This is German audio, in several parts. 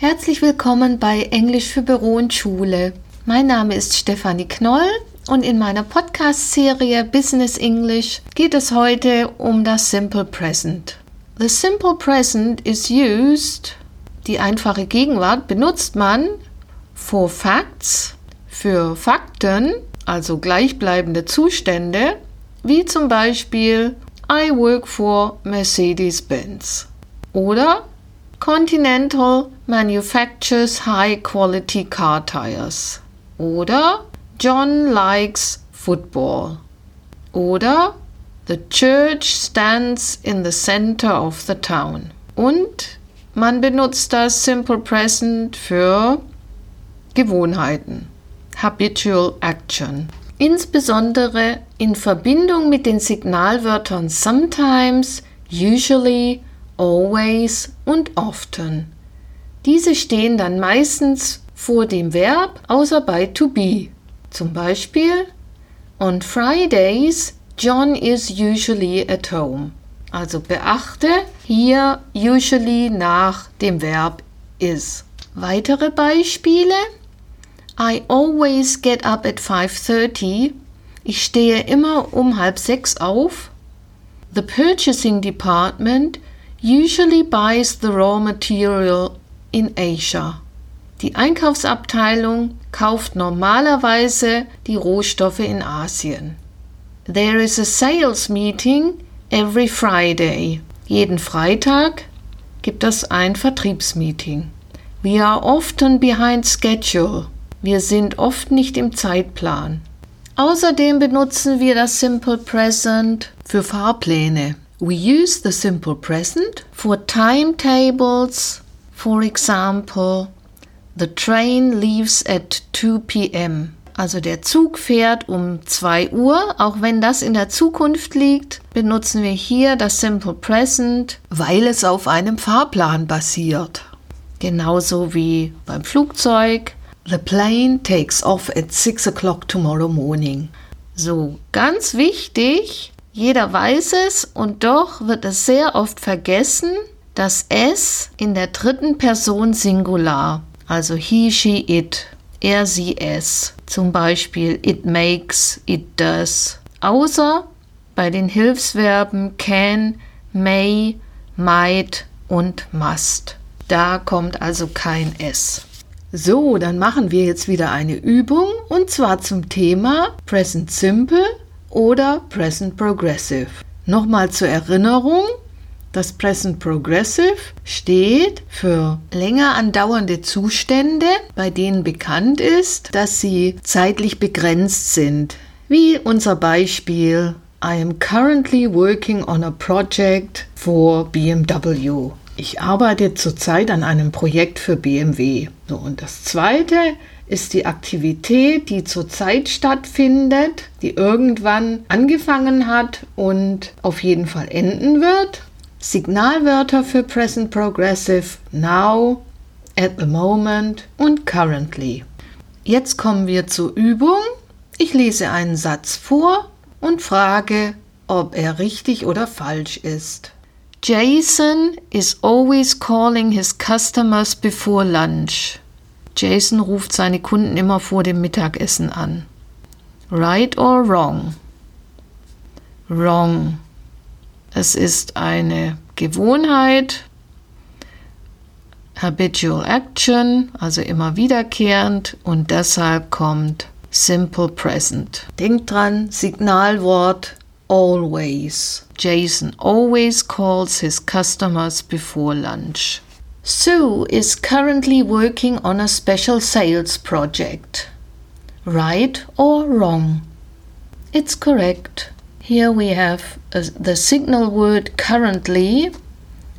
Herzlich willkommen bei Englisch für Büro und Schule. Mein Name ist Stefanie Knoll und in meiner Podcast-Serie Business English geht es heute um das Simple Present. The Simple Present is used, die einfache Gegenwart benutzt man for facts, für Fakten, also gleichbleibende Zustände, wie zum Beispiel I work for Mercedes-Benz oder Continental manufactures high quality car tires. Oder John likes football. Oder The church stands in the center of the town. Und man benutzt das Simple Present für Gewohnheiten. Habitual Action. Insbesondere in Verbindung mit den Signalwörtern sometimes, usually, always und often. Diese stehen dann meistens vor dem Verb, außer bei to be. Zum Beispiel On Fridays John is usually at home. Also beachte hier usually nach dem Verb is. Weitere Beispiele I always get up at 5:30. Ich stehe immer um halb sechs auf. The purchasing department usually buys the raw material in Asia. Die Einkaufsabteilung kauft normalerweise die Rohstoffe in Asien. There is a sales meeting every Friday. Jeden Freitag gibt es ein Vertriebsmeeting. We are often behind schedule. Wir sind oft nicht im Zeitplan. Außerdem benutzen wir das Simple Present für Fahrpläne. We use the simple present for timetables. For example, the train leaves at 2 p.m. Also der Zug fährt um 2 Uhr. Auch wenn das in der Zukunft liegt, benutzen wir hier das Simple Present, weil es auf einem Fahrplan basiert. Genauso wie beim Flugzeug. The plane takes off at 6 o'clock tomorrow morning. So, ganz wichtig, jeder weiß es und doch wird es sehr oft vergessen, dass es in der dritten Person Singular, also he, she, it, er, sie, es, zum Beispiel it makes, it does, außer bei den Hilfsverben can, may, might und must. Da kommt also kein S. So, dann machen wir jetzt wieder eine Übung und zwar zum Thema Present Simple oder Present Progressive. Nochmal zur Erinnerung, das Present Progressive steht für länger andauernde Zustände, bei denen bekannt ist, dass sie zeitlich begrenzt sind. Wie unser Beispiel I am currently working on a project for BMW. Ich arbeite zurzeit an einem Projekt für BMW. So, und das zweite ist die Aktivität, die zurzeit stattfindet, die irgendwann angefangen hat und auf jeden Fall enden wird. Signalwörter für Present Progressive now, at the moment und currently. Jetzt kommen wir zur Übung. Ich lese einen Satz vor und frage, ob er richtig oder falsch ist. Jason is always calling his customers before lunch. Jason ruft seine Kunden immer vor dem Mittagessen an. Right or wrong? Wrong. Es ist eine Gewohnheit, habitual action, also immer wiederkehrend und deshalb kommt simple present. Denkt dran, Signalwort always. Jason always calls his customers before lunch. Sue is currently working on a special sales project. Right or wrong? It's correct. Here we have a, the signal word currently.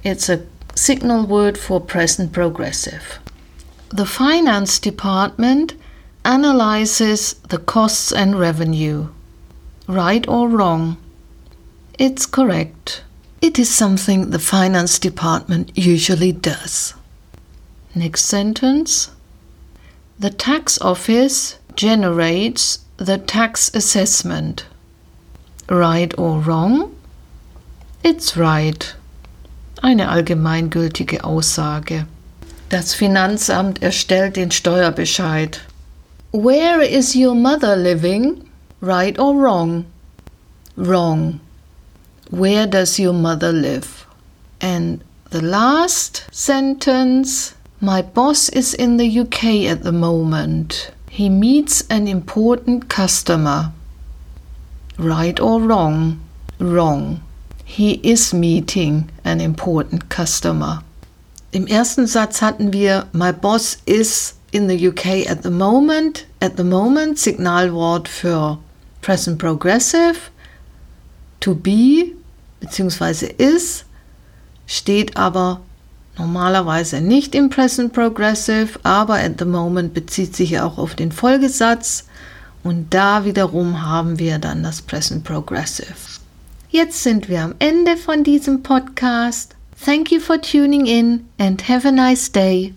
It's a signal word for present progressive. The finance department analyzes the costs and revenue. Right or wrong? It's correct. It is something the finance department usually does. Next sentence. The tax office generates the tax assessment. Right or wrong? It's right. Eine allgemeingültige Aussage. Das Finanzamt erstellt den Steuerbescheid. Where is your mother living? Right or wrong? Wrong. Where does your mother live? And the last sentence My boss is in the UK at the moment. He meets an important customer. Right or wrong? Wrong. He is meeting an important customer. Im ersten Satz hatten wir My boss is in the UK at the moment. At the moment, Signalwort für Present Progressive. To be bzw. is steht aber normalerweise nicht im Present Progressive, aber at the moment bezieht sich auch auf den Folgesatz und da wiederum haben wir dann das Present Progressive. Jetzt sind wir am Ende von diesem Podcast. Thank you for tuning in and have a nice day.